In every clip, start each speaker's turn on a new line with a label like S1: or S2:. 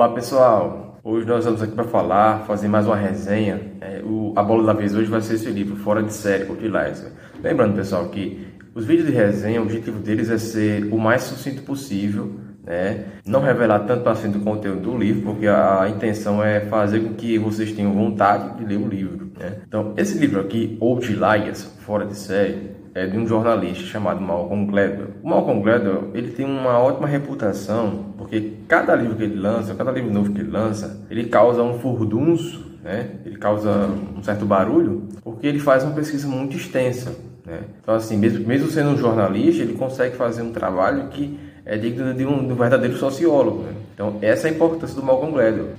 S1: Olá pessoal, hoje nós estamos aqui para falar, fazer mais uma resenha. É, o, a bola da vez hoje vai ser esse livro, Fora de Série, por Liza. Lembrando pessoal que os vídeos de resenha, o objetivo deles é ser o mais sucinto possível, né? não revelar tanto assim do conteúdo do livro, porque a, a, intenção é fazer com que vocês tenham vontade de ler o livro. Né? Então, esse livro aqui, Outliers, Fora de Série, é de um jornalista chamado Malcolm Gladwell. O Malcolm Gladwell ele tem uma ótima reputação porque cada livro que ele lança, cada livro novo que ele lança, ele causa um furdunço, né? Ele causa um certo barulho porque ele faz uma pesquisa muito extensa. Né? Então assim, mesmo, mesmo sendo um jornalista, ele consegue fazer um trabalho que é digno de um, de um verdadeiro sociólogo. Né? Então essa é a importância do Malcolm Gladwell.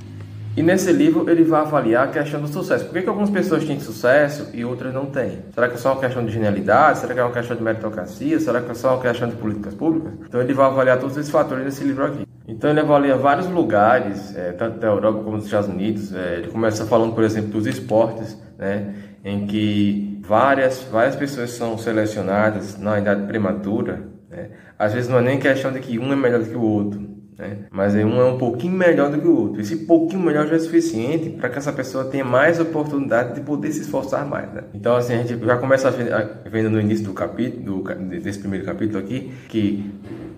S1: E nesse livro ele vai avaliar a questão do sucesso. Por que, que algumas pessoas têm sucesso e outras não têm? Será que é só uma questão de genialidade? Será que é uma questão de meritocracia? Será que é só uma questão de políticas públicas? Então ele vai avaliar todos esses fatores nesse livro aqui. Então ele avalia vários lugares, é, tanto da Europa como dos Estados Unidos. É, ele começa falando, por exemplo, dos esportes, né, em que várias, várias pessoas são selecionadas na idade prematura. Né. Às vezes não é nem questão de que um é melhor do que o outro né? Mas um é um pouquinho melhor do que o outro. Esse pouquinho melhor já é suficiente para que essa pessoa tenha mais oportunidade de poder se esforçar mais, né? Então, assim, a gente já começa vendo no início do capítulo, desse primeiro capítulo aqui, que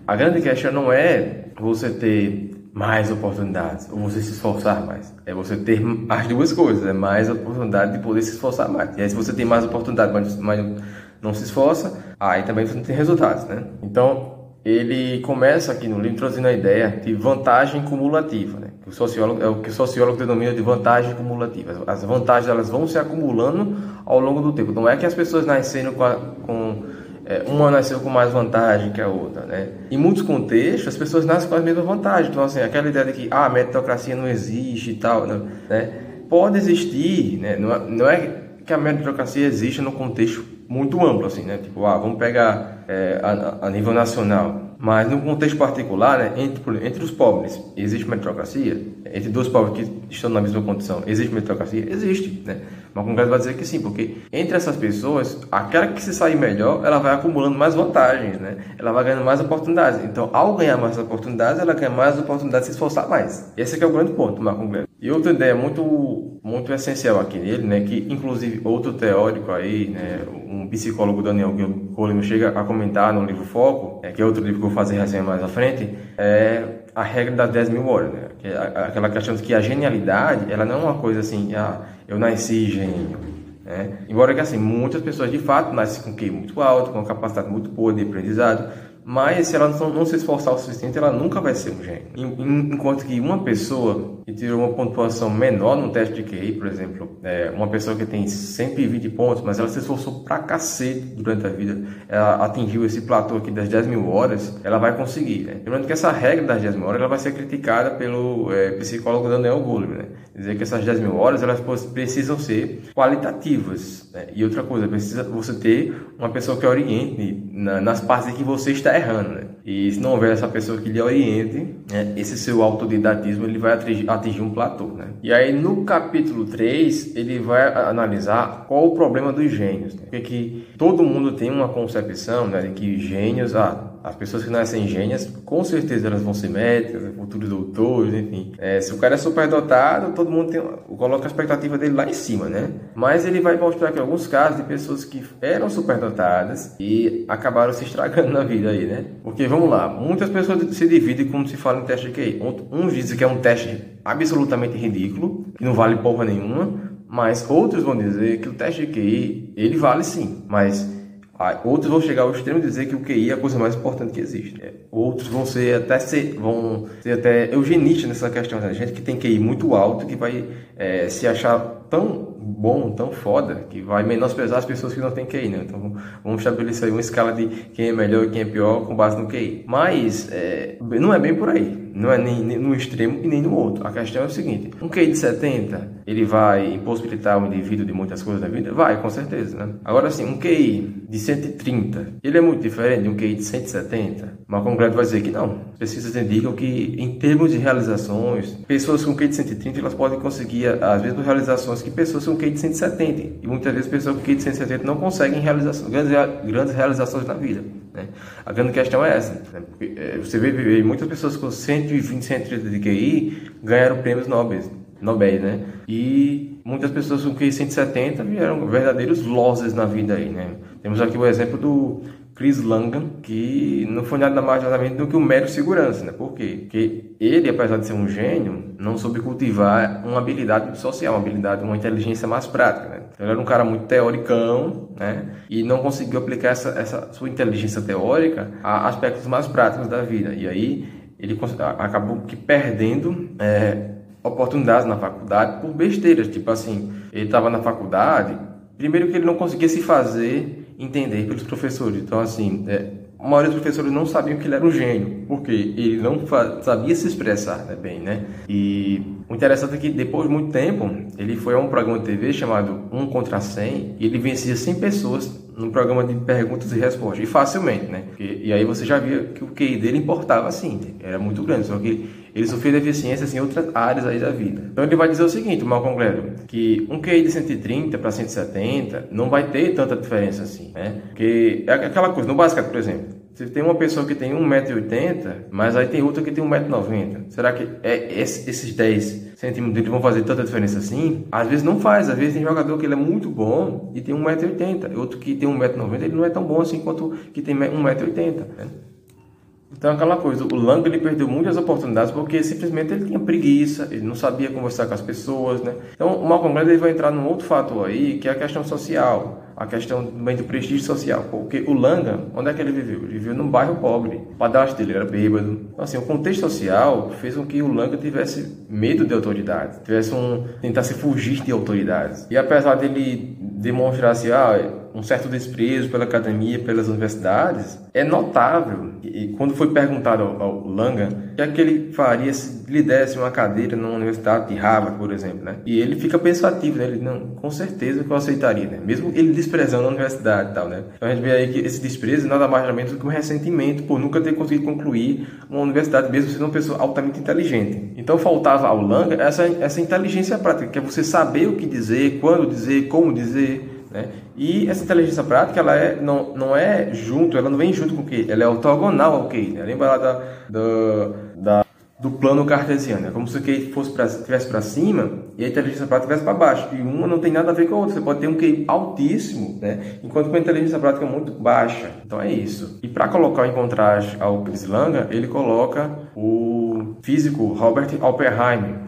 S1: a grande questão não é você ter mais oportunidades ou você se esforçar mais. É você ter as duas coisas, é mais oportunidade de poder se esforçar mais. E aí, se você tem mais oportunidade, mas, mas não se esforça, aí também você não tem resultados, né? Então, ele começa aqui no livro trazendo a ideia de vantagem cumulativa, né? o sociólogo é o que o sociólogo denomina de vantagem cumulativa. As vantagens elas vão se acumulando ao longo do tempo. Não é que as pessoas nasceram com, a, com é, uma nasceu com mais vantagem que a outra, né? Em muitos contextos as pessoas nascem com as mesmas vantagens. Então assim, aquela ideia de que ah, a meritocracia não existe e tal, né? Pode existir, né? Não é, não é que a meritocracia existe no contexto muito amplo, assim, né? Tipo, ah, vamos pegar é, a, a, nível nacional. Mas no contexto particular, né, entre, entre os pobres, existe meritocracia? Entre dois pobres que estão na mesma condição, existe meritocracia? Existe, né? Mas o Congresso vai dizer que sim, porque entre essas pessoas, aquela que se sair melhor, ela vai acumulando mais vantagens, né? Ela vai ganhando mais oportunidades. Então, ao ganhar mais oportunidades, ela ganha mais oportunidades de se esforçar mais. Esse é o grande ponto do Glenn. E outra ideia muito, muito essencial aqui nele, né, que inclusive outro teórico aí, né, um psicólogo Daniel Goleman chega a comentar no livro Foco, é, que é outro livro que eu vou fazer resenha mais à frente, é a regra das 10 mil horas, né, é aquela questão de que a genialidade, ela não é uma coisa assim, ah, eu nasci gênio, né? Embora que assim, muitas pessoas de fato nascem com QI muito alto, com uma capacidade muito boa de aprendizado, mas se ela não, se esforçar o suficiente, ela nunca vai ser um gênio. Enquanto que uma pessoa que tirou uma pontuação menor no teste de QI, por exemplo, é uma pessoa que tem 120 pontos, mas ela se esforçou pra cacete durante a vida, ela atingiu esse platô aqui das 10 mil horas, ela vai conseguir. Né? Lembrando que essa regra das 10 mil horas ela vai ser criticada pelo é, psicólogo Daniel Goleman, né? Dizer que essas 10 mil horas elas precisam ser qualitativas. Né? E outra coisa, precisa você ter uma pessoa que oriente na, nas partes em que você está errando, né? E se não houver essa pessoa que lhe oriente, né, esse seu autodidatismo ele vai atingir, atingir um platô, né? E aí no capítulo 3, ele vai analisar qual o problema dos gênios, né? Porque que todo mundo tem uma concepção, né, de que gênios, ah, as pessoas que nascem gênias, com certeza elas vão ser médicas, futuros doutores, enfim. É, se o cara é superdotado, todo mundo tem, coloca a expectativa dele lá em cima, né? Mas ele vai mostrar que alguns casos de pessoas que eram superdotadas e acabaram se estragando na vida aí, né? Porque vamos lá, muitas pessoas se dividem quando se fala em teste de QI. Uns dizem que é um teste absolutamente ridículo, que não vale porra nenhuma, mas outros vão dizer que o teste de QI, ele vale sim, mas ah, outros vão chegar ao extremo de dizer que o QI é a coisa mais importante que existe. É, outros vão ser até ser, vão ser até eugenistas nessa questão. Né? Gente que tem QI muito alto, que vai é, se achar tão bom, tão foda, que vai menosprezar as pessoas que não têm QI, né? Então vamos estabelecer uma escala de quem é melhor e quem é pior com base no QI. Mas é, não é bem por aí. Não é nem, nem, no extremo e nem no outro. A questão é o seguinte: um QI de 70, ele vai impossibilitar o indivíduo de muitas coisas da vida? Vai, com certeza, né? Agora sim, um QI de 130, ele é muito diferente de um QI de 170? Mas concreto vai dizer que não. Pesquisas indicam que, em termos de realizações, pessoas com QI de 130 elas podem conseguir as mesmas realizações que pessoas com QI de 170. E muitas vezes pessoas com QI de 170 não conseguem realizações, grandes, grandes realizações na vida. Né? A grande questão é essa. Né? Porque, é, você vê muitas pessoas com 120, 130 de QI ganharam prêmios Nobel, Nobel, né? E muitas pessoas com QI 170 vieram verdadeiros losses na vida aí, né? Temos aqui o exemplo do Chris Langan, que não foi nada mais nada menos do que um mero segurança, né? Por quê? Porque ele, apesar de ser um gênio, não soube cultivar uma habilidade social, uma habilidade, uma inteligência mais prática, né? Então, ele era um cara muito teoricão, né? E não conseguiu aplicar essa, essa sua inteligência teórica a aspectos mais práticos da vida. E aí ele acabou que perdendo é, oportunidades na faculdade por besteiras, tipo assim, ele estava na faculdade, primeiro que ele não conseguia se fazer entender pelos professores. Então, assim, é, a maioria dos professores não sabiam que ele era um gênio, porque ele não sabia se expressar né, bem, né? E o interessante é que depois de muito tempo, ele foi a um programa de TV chamado Um Contra 100 e ele vencia 100 pessoas num programa de perguntas e respostas, e facilmente, né? e aí você já via que o QI dele importava assim, era muito grande, só que ele sofria deficiências em outras áreas aí da vida. Então ele vai dizer o seguinte, Malcolm Gladwell, que um QI de 130 para 170 não vai ter tanta diferença assim, né? Porque é aquela coisa, no basquete, por exemplo, você tem uma pessoa que tem 1,80m, mas aí tem outra que tem 1,90m. Será que é esses 10 centímetros dele vão fazer tanta diferença assim? Às vezes não faz. Às vezes tem jogador que ele é muito bom e tem 1,80m. Outro que tem 1,90m, ele não é tão bom assim quanto que tem 1,80m. Né? Então aquela coisa, o Lang ele perdeu muitas oportunidades porque simplesmente ele tinha preguiça, ele não sabia conversar com as pessoas, né? Então o Malcolm Gladwell vai entrar num outro fator aí, que é a questão social a questão também do prestígio social, porque o Langa, onde é que ele viveu? Ele viveu num bairro pobre, o padrasto dele era bêbado. Então, assim, o contexto social fez com que o Langa tivesse medo de autoridade, tivesse um tentasse fugir de autoridades. E apesar dele demonstrar assim, ah, um certo desprezo pela academia, pelas universidades, é notável. E, quando foi perguntado ao, ao Langa o que é que ele faria se lhe desse uma cadeira numa universidade de Harvard, por exemplo, né? E ele fica pensativo, né? Ele, não, com certeza que eu aceitaria, né? Mesmo ele desprezando a universidade e tal, né? Então a gente vê aí que esse desprezo nada mais nada menos do que um ressentimento por nunca ter conseguido concluir uma universidade, mesmo sendo uma pessoa altamente inteligente. Então faltava ao Langa essa, essa inteligência prática, que é você saber o que dizer, quando dizer, como dizer, né? E essa inteligência prática, ela é, não, não é junto, ela não vem junto com o que? Ela é ortogonal ao que? Né? Lembra lá da, da, da, do plano cartesiano. É como se o QI fosse tivesse para cima e a inteligência prática tivesse para baixo. E uma não tem nada a ver com a outra. Você pode ter um QI altíssimo, né? enquanto que a inteligência prática é muito baixa. Então é isso. E para colocar em contraste ao Chris Langa, ele coloca o físico Robert Oppenheimer,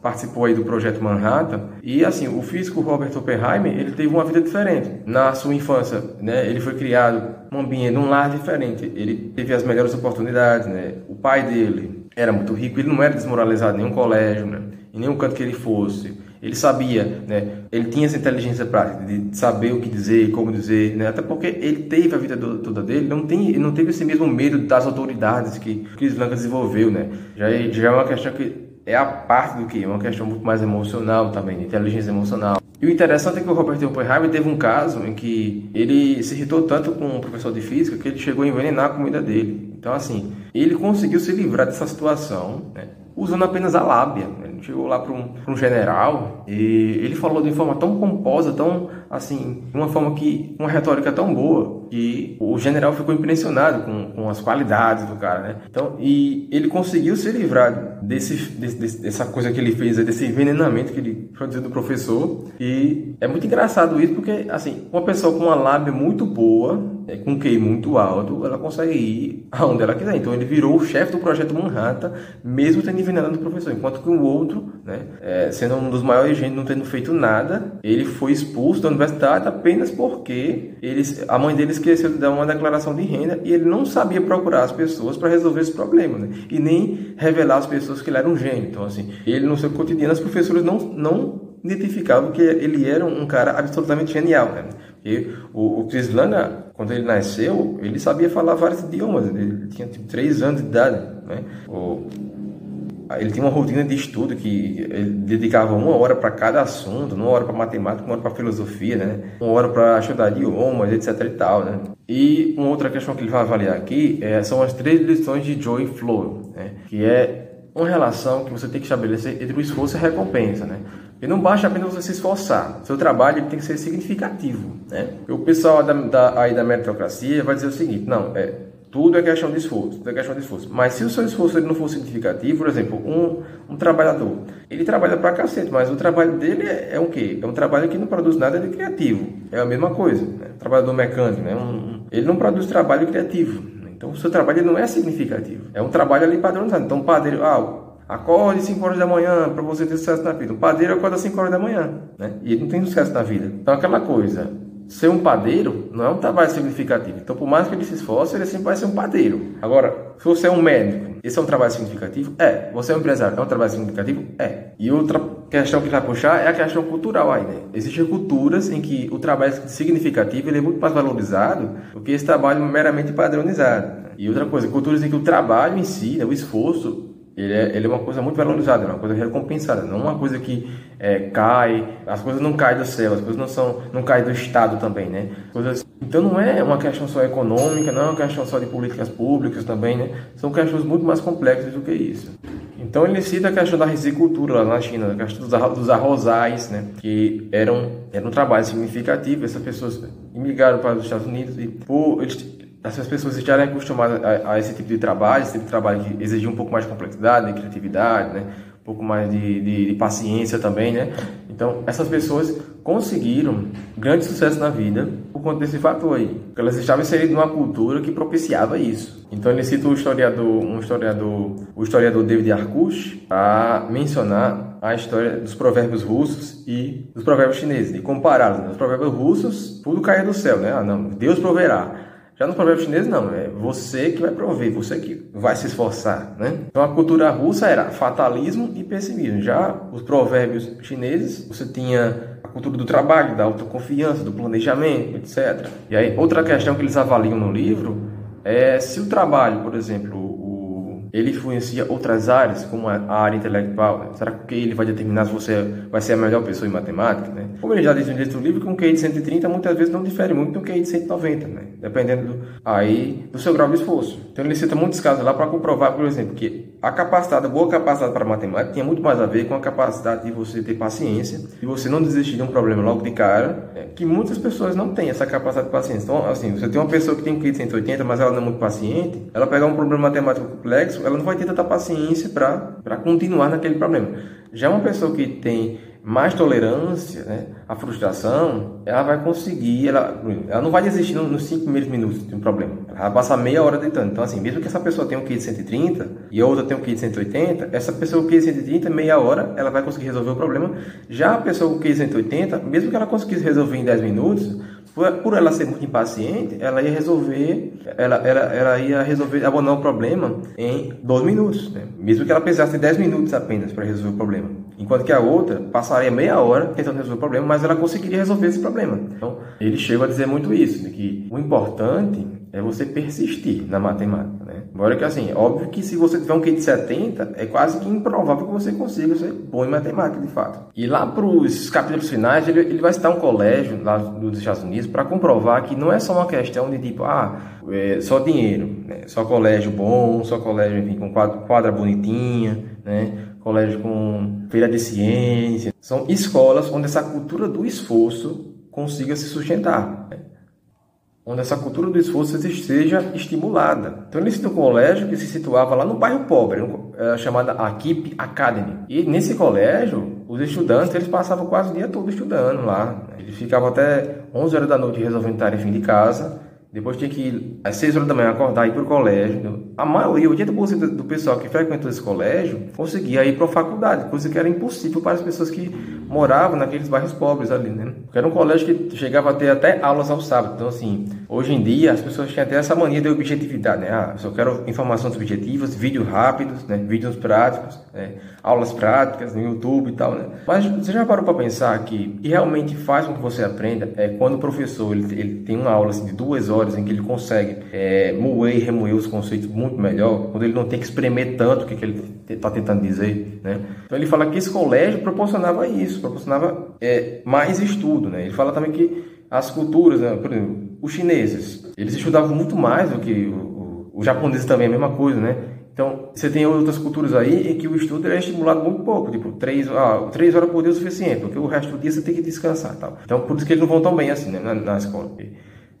S1: participou aí do projeto Manhattan. E assim, o físico Robert Oppenheimer, ele teve uma vida diferente. Na sua infância, né, ele foi criado num ambiente, num lar diferente. Ele teve as melhores oportunidades, né? O pai dele era muito rico, ele não era desmoralizado em nenhum colégio, né? Em nenhum canto que ele fosse. Ele sabia, né? Ele tinha essa inteligência prática de saber o que dizer, como dizer, né? Até porque ele teve a vida toda dele, não tem, não teve esse mesmo medo das autoridades que Chris Blanca desenvolveu, né? Já, é, já é uma questão que é a parte do que é uma questão muito mais emocional também, inteligência emocional. E o interessante é que o Robert Oppenheimer teve um caso em que ele se irritou tanto com um professor de física que ele chegou a envenenar a comida dele. Então, assim, ele conseguiu se livrar dessa situação, né? Usando apenas a lábia. Ele chegou lá para um, um, general e ele falou de forma tão pomposa, tão assim, uma forma que, uma retórica tão boa, que o general ficou impressionado com, com as qualidades do cara, né? Então, e ele conseguiu se livrar desse, desse, dessa coisa que ele fez, desse envenenamento que ele produziu do professor. E é muito engraçado isso, porque, assim, uma pessoa com uma lábia muito boa, é, com QI muito alto, ela consegue ir aonde ela quiser. Então ele virou o chefe do projeto Manhattan, mesmo tendo envenenado o professor. Enquanto que o outro, né, é, sendo um dos maiores gênios, não tendo feito nada, ele foi expulso da universidade apenas porque eles, a mãe dele esqueceu de dar uma declaração de renda e ele não sabia procurar as pessoas para resolver esse problema, né? E nem revelar às pessoas que ele era um gênio. Então, assim, ele no seu cotidiano, as professoras não, não identificavam que ele era um cara absolutamente genial, né? E o, o Chris Langa, quando ele nasceu, ele sabia falar vários idiomas. Ele tinha tipo, 3 anos de idade. Né? O, ele tinha uma rotina de estudo que ele dedicava uma hora para cada assunto, uma hora para matemática, uma hora para filosofia, né? uma hora para estudar idiomas, etc. e tal. Né? E uma outra questão que ele vai avaliar aqui é, são as três lições de Joy Flow, né? que é uma relação que você tem que estabelecer entre o esforço e a recompensa. Né? E não basta apenas você se esforçar. Seu trabalho tem que ser significativo, né? O pessoal da, da, aí da meritocracia vai dizer o seguinte, não, é, tudo é questão de esforço, tudo é questão de esforço. Mas se o seu esforço ele não for significativo, por exemplo, um, um trabalhador, ele trabalha pra cacete, mas o trabalho dele é, é o quê? É um trabalho que não produz nada de criativo. É a mesma coisa. Né? Trabalhador mecânico, né? Um, ele não produz trabalho criativo. Então o seu trabalho não é significativo. É um trabalho ali padronizado. Então o padeiro, ah, acorde 5 horas da manhã para você ter sucesso na vida. O padeiro acorda 5 horas da manhã, né? E ele não tem sucesso na vida. Então aquela coisa, ser um padeiro não é um trabalho significativo. Então, por mais que ele se esforce, ele sempre vai ser um padeiro. Agora, se você é um médico, esse é um trabalho significativo? É. Você é um empresário, é um trabalho significativo? É. E outra questão que vai puxar é a questão cultural aí, né? Existem culturas em que o trabalho significativo ele é muito mais valorizado do que esse trabalho meramente padronizado. E outra coisa, culturas em que o trabalho em si, né, o esforço, ele é, ele é uma coisa muito valorizada, é uma coisa recompensada, não uma coisa que é, cai, as coisas não caem do céu, as coisas não são, não caem do Estado também, né? Coisas, então não é uma questão só econômica, não é uma questão só de políticas públicas também, né? São questões muito mais complexas do que isso. Então ele cita a questão da risicultura lá na China, a questão dos arrozais, né? Que eram, era um trabalho significativo, essas pessoas imigraram para os Estados Unidos e por eles essas pessoas estarem acostumadas a, a, esse tipo de trabalho, esse tipo de trabalho que exigia um pouco mais de complexidade, de criatividade, né? um pouco mais de, de, de, paciência também, né? Então, essas pessoas conseguiram grande sucesso na vida por conta desse fator aí. Porque elas estavam inseridas numa cultura que propiciava isso. Então, ele cita o historiador, um historiador, o historiador David Arkush, para mencionar a história dos provérbios russos e dos provérbios chineses, e compará-los. Né? Os provérbios russos, tudo caia do céu, né? Ah, não, Deus proverá. Já no provérbio chinês, não. É você que vai prover, você que vai se esforçar, né? Então, a cultura russa era fatalismo e pessimismo. Já os provérbios chineses, você tinha a cultura do trabalho, da autoconfiança, do planejamento, etc. E aí, outra questão que eles avaliam no livro é se o trabalho, por exemplo, ele influencia outras áreas, como a área intelectual. Né? Será que ele vai determinar se você vai ser a melhor pessoa em matemática? Né? Como ele já diz no livro, que um QI de 130 muitas vezes não difere muito do QI de 190, né? dependendo do, aí, do seu grau de esforço. Então ele cita muitos casos lá para comprovar, por exemplo, que a capacidade, a boa capacidade para matemática tinha muito mais a ver com a capacidade de você ter paciência, de você não desistir de um problema logo de cara, né? que muitas pessoas não têm essa capacidade de paciência. Então, assim, você tem uma pessoa que tem um QI de 180, mas ela não é muito paciente, ela pegar um problema matemático complexo, ela não vai ter tanta paciência para continuar naquele problema. Já uma pessoa que tem mais tolerância né, à frustração, ela vai conseguir, ela, ela não vai desistir nos 5 primeiros minutos de um problema. Ela vai passar meia hora tentando. Então, assim, mesmo que essa pessoa tenha um QI de 130 e a outra tenha um QI de 180, essa pessoa com QI de 130, meia hora, ela vai conseguir resolver o problema. Já a pessoa com QI de 180, mesmo que ela conseguisse resolver em 10 minutos, por ela ser muito impaciente, ela ia resolver, ela, ela, ela ia resolver, abonar o problema em dois minutos, né? mesmo que ela precisasse de 10 minutos apenas para resolver o problema. Enquanto que a outra passaria meia hora tentando resolver o problema, mas ela conseguiria resolver esse problema. Então, ele chega a dizer muito isso, que o importante é você persistir na matemática, né? Agora que assim, óbvio que se você tiver um QI de 70, é quase que improvável que você consiga ser bom em matemática, de fato. E lá para os capítulos finais, ele, ele vai citar um colégio lá dos Estados Unidos para comprovar que não é só uma questão de tipo, ah, é só dinheiro, né? só colégio bom, só colégio, enfim, com quadra, quadra bonitinha, né? Colégio com feira de ciência. São escolas onde essa cultura do esforço consiga se sustentar. Né? onde essa cultura do esforço seja estimulada. Então citou um colégio que se situava lá no bairro pobre, é, chamada Akip Academy. E nesse colégio, os estudantes eles passavam quase o dia todo estudando lá. Eles ficavam até 11 horas da noite resolvendo tarefa de casa depois tinha que ir às 6 horas da manhã acordar e ir para o colégio. A maioria, 80% do pessoal que frequentou esse colégio conseguia ir para a faculdade, coisa que era impossível para as pessoas que moravam naqueles bairros pobres ali, né? Porque era um colégio que chegava a ter até aulas ao sábado. Então, assim, hoje em dia as pessoas tinham até essa mania de objetividade, né? Ah, só quero informações objetivas, vídeos rápidos, né? Vídeos práticos, né? aulas práticas no YouTube e tal, né? Mas você já parou para pensar que realmente faz com que você aprenda é quando o professor ele, ele tem uma aula assim, de duas horas em que ele consegue é, moer e remoer os conceitos muito melhor, quando ele não tem que espremer tanto o que, que ele está tentando dizer. Né? Então ele fala que esse colégio proporcionava isso, proporcionava é, mais estudo. Né? Ele fala também que as culturas, né? por exemplo, os chineses, eles estudavam muito mais do que o, o, os japoneses também, a mesma coisa, né? Então, você tem outras culturas aí em que o estudo é estimulado muito pouco, tipo, três, ah, três horas por dia é o suficiente, porque o resto do dia você tem que descansar tal. Então, por isso que eles não vão tão bem assim, né, na, na escola.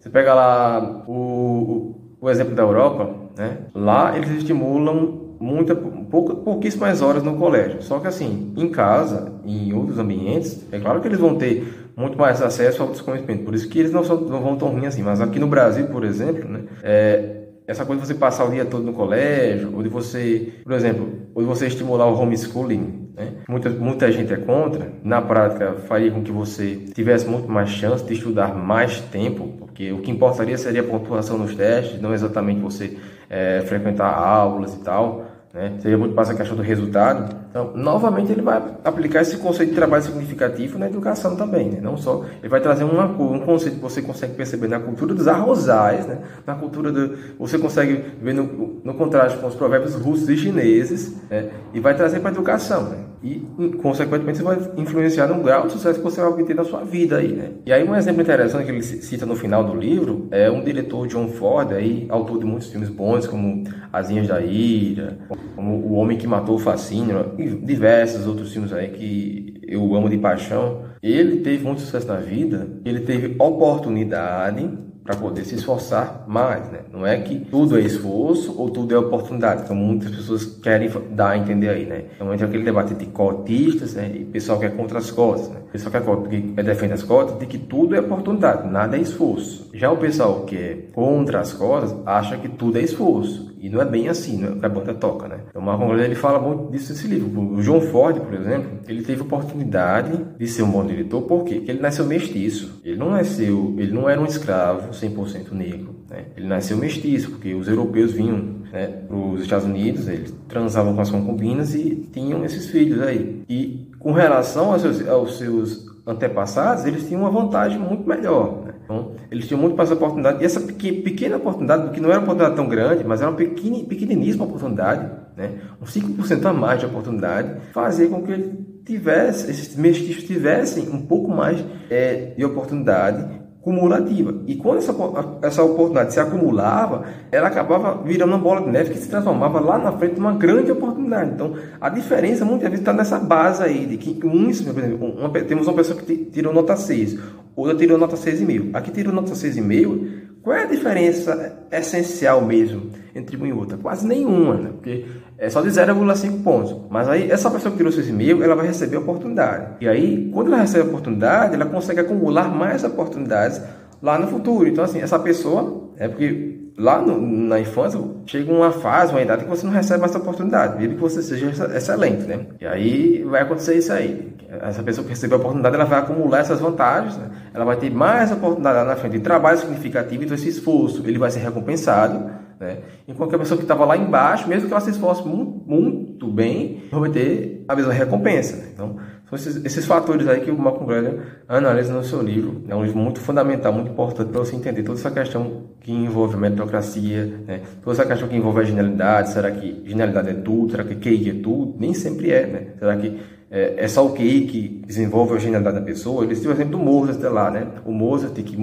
S1: Você pega lá o, o, exemplo da Europa, né? Lá eles estimulam muita, pouca, pouquíssimas horas no colégio. Só que assim, em casa, em outros ambientes, é claro que eles vão ter muito mais acesso ao desconhecimento. Por isso que eles não, são, não vão tão ruim assim. Mas aqui no Brasil, por exemplo, né, é, essa coisa de você passar o dia todo no colégio, ou de você, por exemplo, ou de você estimular o homeschooling, né? Muita, muita gente é contra. Na prática, faria com que você tivesse muito mais chance de estudar mais tempo, porque o que importaria seria a pontuação nos testes, não exatamente você é, frequentar aulas e tal. Né? Seria muito mais a questão do resultado. Então, novamente, ele vai aplicar esse conceito de trabalho significativo na educação também. Né? Não só, ele vai trazer uma, um conceito que você consegue perceber na cultura dos arrozais, né? na cultura do. Você consegue ver no, no contraste com os provérbios russos e chineses, né? e vai trazer para a educação. Né? E, consequentemente, você vai influenciar no grau de sucesso que você vai obter na sua vida. Aí, né? E aí, um exemplo interessante que ele cita no final do livro é um diretor, John Ford, aí, autor de muitos filmes bons, como Asinhas da Ira, como O Homem que Matou o Fascínio, e diversos outros filmes aí que eu amo de paixão. Ele teve muito sucesso na vida, ele teve oportunidade para poder se esforçar mais, né? Não é que tudo é esforço ou tudo é oportunidade, como muitas pessoas querem dar a entender aí, né? Então entra aquele debate de cotistas né? e pessoal que é contra as cotas, né? O pessoal que, é, que defende as cotas de que tudo é oportunidade, nada é esforço. Já o pessoal que é contra as cotas acha que tudo é esforço. E não é bem assim, é que a banda toca, né? Então, o Marco Aurélio, ele fala muito disso nesse livro. O João Ford, por exemplo, ele teve oportunidade de ser um bom diretor, por quê? Porque ele nasceu mestiço. Ele não nasceu, ele não era um escravo 100% negro, né? Ele nasceu mestiço, porque os europeus vinham né, para os Estados Unidos, eles transavam com as concubinas e tinham esses filhos aí. E com relação aos seus, aos seus antepassados, eles tinham uma vantagem muito melhor. Então, eles tinham muito mais oportunidade. E essa pequena oportunidade, que não era uma oportunidade tão grande, mas era uma pequeniníssima oportunidade, né? um 5% a mais de oportunidade, fazia com que tivesse, esses mestiços tivessem um pouco mais é, de oportunidade cumulativa. E quando essa, essa oportunidade se acumulava, ela acabava virando uma bola de neve que se transformava lá na frente numa grande oportunidade. Então, a diferença muitas vezes está nessa base aí, de que uns, por exemplo, uma, temos uma pessoa que tirou nota 6, outra tirou nota 6,5. Aqui tirou nota 6,5, qual é a diferença essencial mesmo entre uma e outra? Quase nenhuma, né? Porque é só de 0,5 pontos. Mas aí, essa pessoa que tirou 6,5, ela vai receber a oportunidade. E aí, quando ela recebe a oportunidade, ela consegue acumular mais oportunidades lá no futuro. Então, assim, essa pessoa, é porque lá no, na infância chega uma fase, uma idade que você não recebe mais oportunidade, mesmo que você seja excelente, né? E aí vai acontecer isso aí. Essa pessoa que recebeu a oportunidade, ela vai acumular essas vantagens, né? ela vai ter mais oportunidade lá na frente de trabalho significativo, então esse esforço ele vai ser recompensado, né? Enquanto a pessoa que estava lá embaixo, mesmo que ela se esforce muito, muito bem, vai ter a mesma recompensa. Né? Então, são esses, esses, fatores aí que o Malcolm Gladwell analisa no seu livro. É um livro muito fundamental, muito importante para você entender toda essa questão que envolve a meritocracia, né? toda essa questão que envolve a genialidade. Será que genialidade é tudo? Será que QI é tudo? Nem sempre é, né? Será que é, é só o QI que desenvolve a genialidade da pessoa? Eles têm o exemplo do Mozart lá, né? O Mozart, que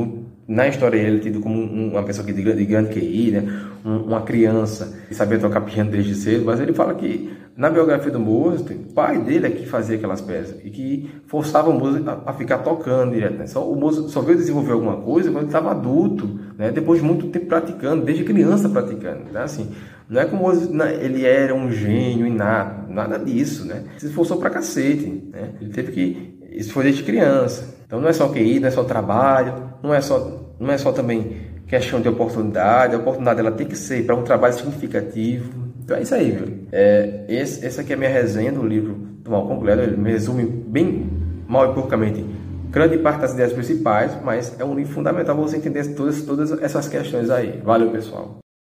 S1: na história ele é tido como uma pessoa que de, de grande QI, né? Uma criança que sabia tocar piano desde cedo, mas ele fala que na biografia do Mozart, o pai dele é que fazia aquelas peças e que forçava o Mozart a, ficar tocando direto. Né? Só, o Mozart só veio desenvolver alguma coisa quando ele estava adulto, né? depois de muito tempo praticando, desde criança praticando. Então, assim, não é como Mozart, ele era um gênio inato, nada disso, né? Se esforçou pra cacete, né? Ele teve que... Isso foi desde criança. Então não é só QI, não é só trabalho, não é só, não é só também questão de oportunidade, a oportunidade ela tem que ser para um trabalho significativo. Então é isso aí, viu? É, esse, essa aqui é a minha resenha do livro do Malcolm Gladwell, ele me resume bem mal e porcamente grande parte das ideias principais, mas é um livro fundamental para você entender todas, todas essas questões aí. Valeu, pessoal!